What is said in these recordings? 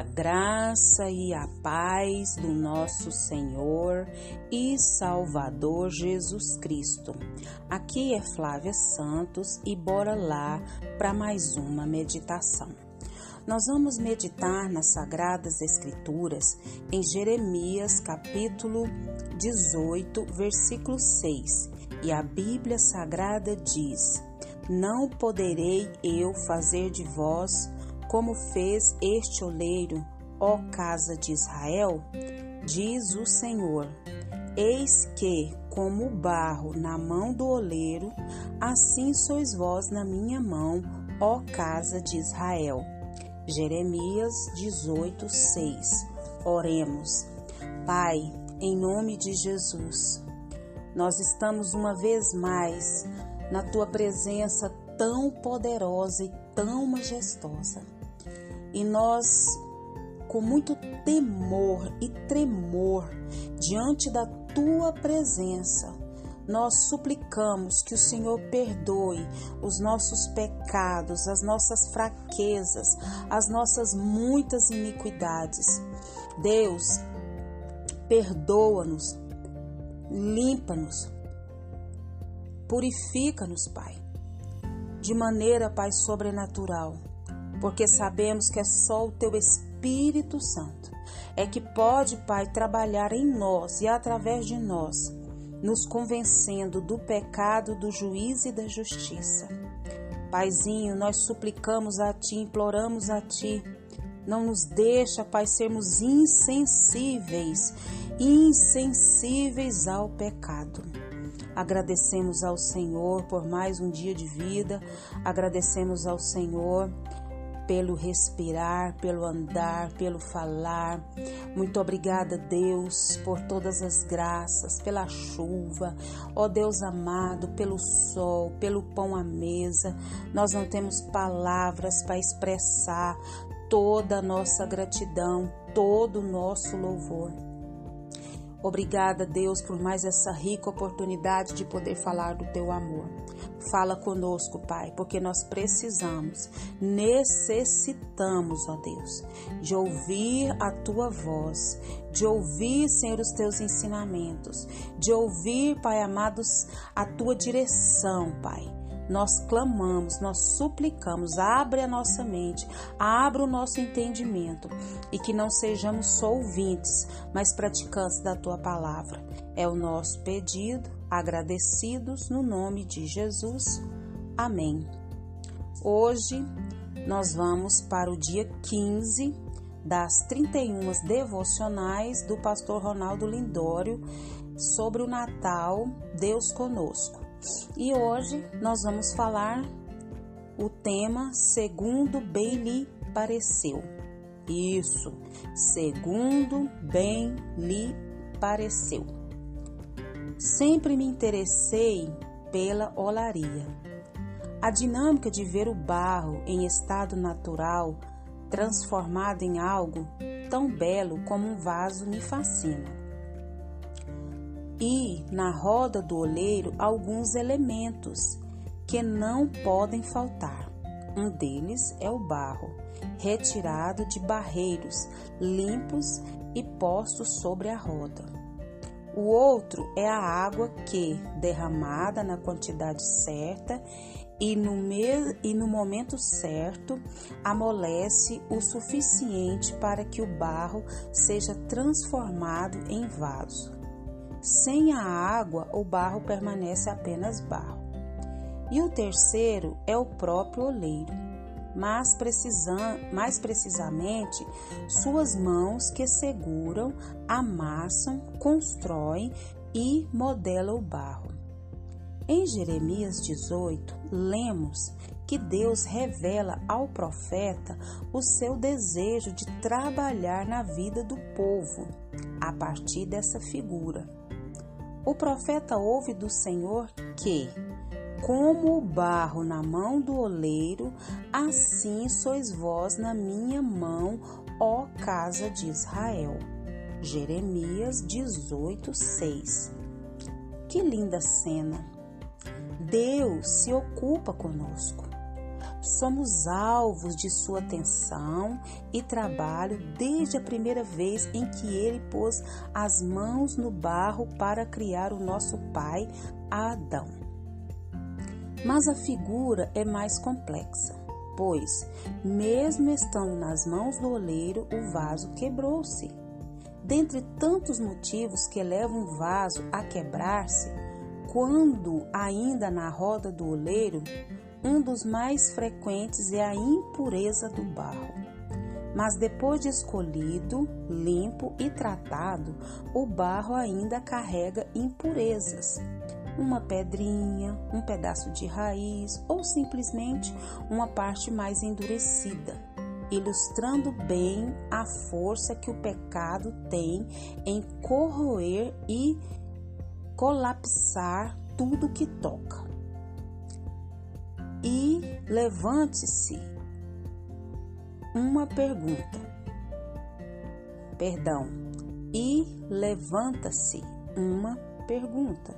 A graça e a paz do nosso Senhor e Salvador Jesus Cristo. Aqui é Flávia Santos e bora lá para mais uma meditação. Nós vamos meditar nas Sagradas Escrituras em Jeremias capítulo 18, versículo 6. E a Bíblia Sagrada diz: Não poderei eu fazer de vós como fez este oleiro, ó casa de Israel? Diz o Senhor: Eis que, como o barro na mão do oleiro, assim sois vós na minha mão, ó casa de Israel. Jeremias 18, 6. Oremos. Pai, em nome de Jesus, nós estamos uma vez mais na tua presença tão poderosa e tão majestosa. E nós, com muito temor e tremor diante da tua presença, nós suplicamos que o Senhor perdoe os nossos pecados, as nossas fraquezas, as nossas muitas iniquidades. Deus, perdoa-nos, limpa-nos, purifica-nos, Pai, de maneira, Pai, sobrenatural porque sabemos que é só o teu Espírito Santo é que pode, Pai, trabalhar em nós e através de nós, nos convencendo do pecado, do juízo e da justiça. Paizinho, nós suplicamos a Ti, imploramos a Ti, não nos deixa, Pai, sermos insensíveis, insensíveis ao pecado. Agradecemos ao Senhor por mais um dia de vida, agradecemos ao Senhor pelo respirar, pelo andar, pelo falar. Muito obrigada, Deus, por todas as graças, pela chuva, ó Deus amado, pelo sol, pelo pão à mesa. Nós não temos palavras para expressar toda a nossa gratidão, todo o nosso louvor. Obrigada, Deus, por mais essa rica oportunidade de poder falar do teu amor. Fala conosco, Pai, porque nós precisamos, necessitamos, ó Deus, de ouvir a tua voz, de ouvir, Senhor, os teus ensinamentos, de ouvir, Pai amados, a tua direção, Pai nós clamamos, nós suplicamos, abre a nossa mente, abre o nosso entendimento e que não sejamos só ouvintes, mas praticantes da tua palavra. É o nosso pedido, agradecidos no nome de Jesus. Amém. Hoje nós vamos para o dia 15 das 31 devocionais do pastor Ronaldo Lindório sobre o Natal, Deus conosco. E hoje nós vamos falar o tema segundo bem lhe pareceu. Isso, segundo bem lhe pareceu. Sempre me interessei pela olaria. A dinâmica de ver o barro em estado natural transformado em algo tão belo como um vaso me fascina e na roda do oleiro alguns elementos que não podem faltar. Um deles é o barro, retirado de barreiros limpos e postos sobre a roda. O outro é a água que, derramada na quantidade certa e no, e no momento certo, amolece o suficiente para que o barro seja transformado em vaso. Sem a água, o barro permanece apenas barro. E o terceiro é o próprio oleiro, mas mais precisamente suas mãos que seguram, amassam, constroem e modelam o barro. Em Jeremias 18, lemos que Deus revela ao profeta o seu desejo de trabalhar na vida do povo a partir dessa figura. O profeta ouve do Senhor que, como o barro na mão do oleiro, assim sois vós na minha mão, ó casa de Israel. Jeremias 18, 6. Que linda cena! Deus se ocupa conosco. Somos alvos de sua atenção e trabalho desde a primeira vez em que ele pôs as mãos no barro para criar o nosso pai Adão. Mas a figura é mais complexa, pois, mesmo estando nas mãos do oleiro, o vaso quebrou-se. Dentre tantos motivos que levam um vaso a quebrar-se, quando ainda na roda do oleiro, um dos mais frequentes é a impureza do barro. Mas depois de escolhido, limpo e tratado, o barro ainda carrega impurezas. Uma pedrinha, um pedaço de raiz ou simplesmente uma parte mais endurecida, ilustrando bem a força que o pecado tem em corroer e colapsar tudo que toca. Levante-se uma pergunta. Perdão. E levanta-se uma pergunta.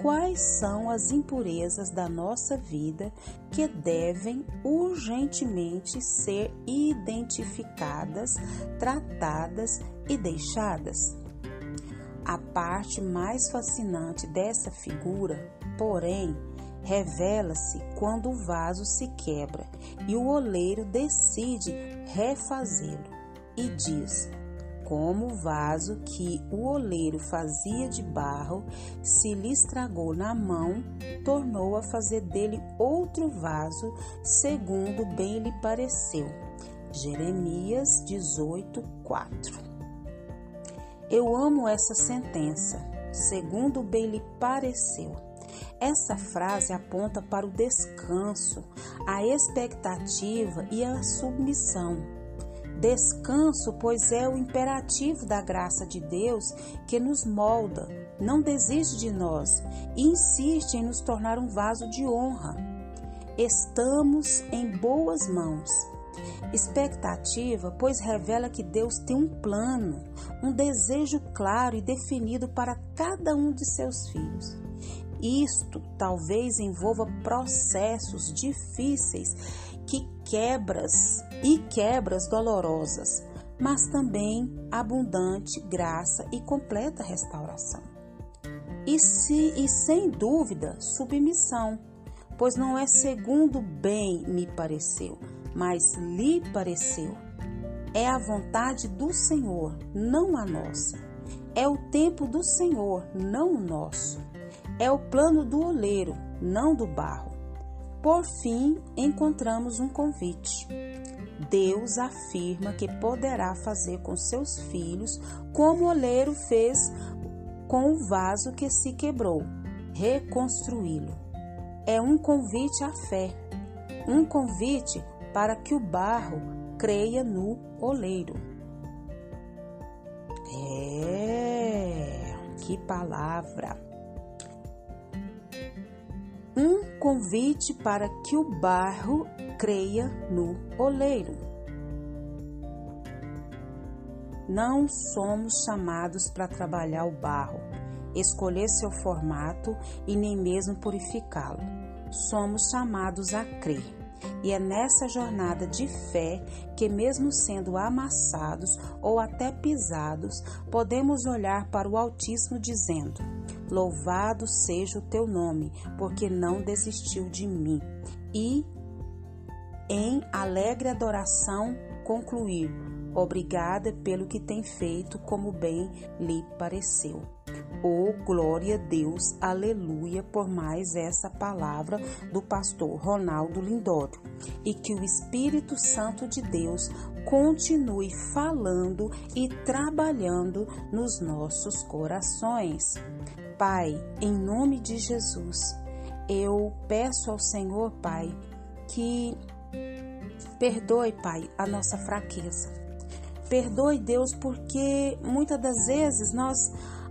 Quais são as impurezas da nossa vida que devem urgentemente ser identificadas, tratadas e deixadas? A parte mais fascinante dessa figura, porém, revela-se quando o vaso se quebra e o oleiro decide refazê-lo e diz: como o vaso que o oleiro fazia de barro se lhe estragou na mão, tornou a fazer dele outro vaso, segundo bem lhe pareceu. Jeremias 18, 4 eu amo essa sentença, segundo bem lhe pareceu. Essa frase aponta para o descanso, a expectativa e a submissão. Descanso, pois é o imperativo da graça de Deus que nos molda, não desiste de nós e insiste em nos tornar um vaso de honra. Estamos em boas mãos Expectativa, pois revela que Deus tem um plano, um desejo claro e definido para cada um de seus filhos. Isto talvez envolva processos difíceis que quebras e quebras dolorosas, mas também abundante graça e completa restauração. E, se, e sem dúvida, submissão, pois não é segundo bem me pareceu, mas lhe pareceu. É a vontade do Senhor, não a nossa. É o tempo do Senhor, não o nosso. É o plano do oleiro, não do barro. Por fim, encontramos um convite. Deus afirma que poderá fazer com seus filhos como o oleiro fez com o vaso que se quebrou, reconstruí-lo. É um convite à fé, um convite para que o barro creia no oleiro. É, que palavra! Convite para que o barro creia no oleiro. Não somos chamados para trabalhar o barro, escolher seu formato e nem mesmo purificá-lo. Somos chamados a crer e é nessa jornada de fé que, mesmo sendo amassados ou até pisados, podemos olhar para o Altíssimo dizendo: Louvado seja o teu nome, porque não desistiu de mim. E, em alegre adoração, concluir: Obrigada pelo que tem feito, como bem lhe pareceu. Oh, glória a Deus, aleluia, por mais essa palavra do pastor Ronaldo Lindório. E que o Espírito Santo de Deus continue falando e trabalhando nos nossos corações. Pai, em nome de Jesus, eu peço ao Senhor, Pai, que perdoe, Pai, a nossa fraqueza. Perdoe, Deus, porque muitas das vezes nós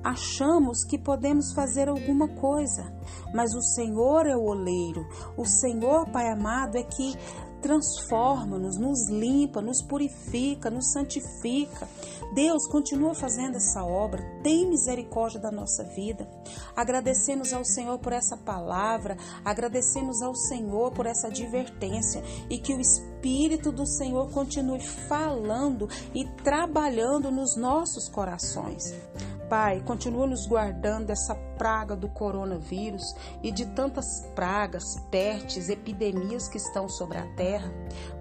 achamos que podemos fazer alguma coisa, mas o Senhor é o oleiro. O Senhor, Pai amado, é que transforma-nos, nos limpa, nos purifica, nos santifica. Deus continua fazendo essa obra, tem misericórdia da nossa vida. Agradecemos ao Senhor por essa palavra, agradecemos ao Senhor por essa advertência e que o Espírito do Senhor continue falando e trabalhando nos nossos corações. Pai, continua nos guardando dessa praga do coronavírus e de tantas pragas, pestes, epidemias que estão sobre a terra.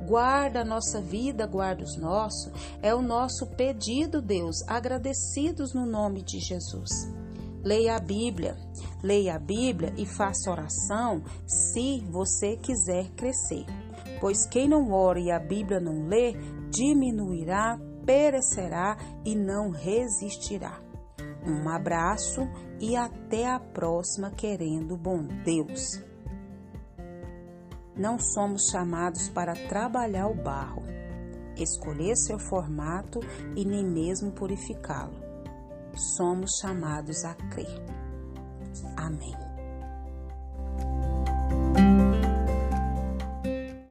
Guarda a nossa vida, guarda os nossos. É o nosso pedido, Deus, agradecidos no nome de Jesus. Leia a Bíblia, leia a Bíblia e faça oração se você quiser crescer. Pois quem não ora e a Bíblia não lê, diminuirá, perecerá e não resistirá. Um abraço e até a próxima, querendo bom Deus. Não somos chamados para trabalhar o barro, escolher seu formato e nem mesmo purificá-lo. Somos chamados a crer. Amém.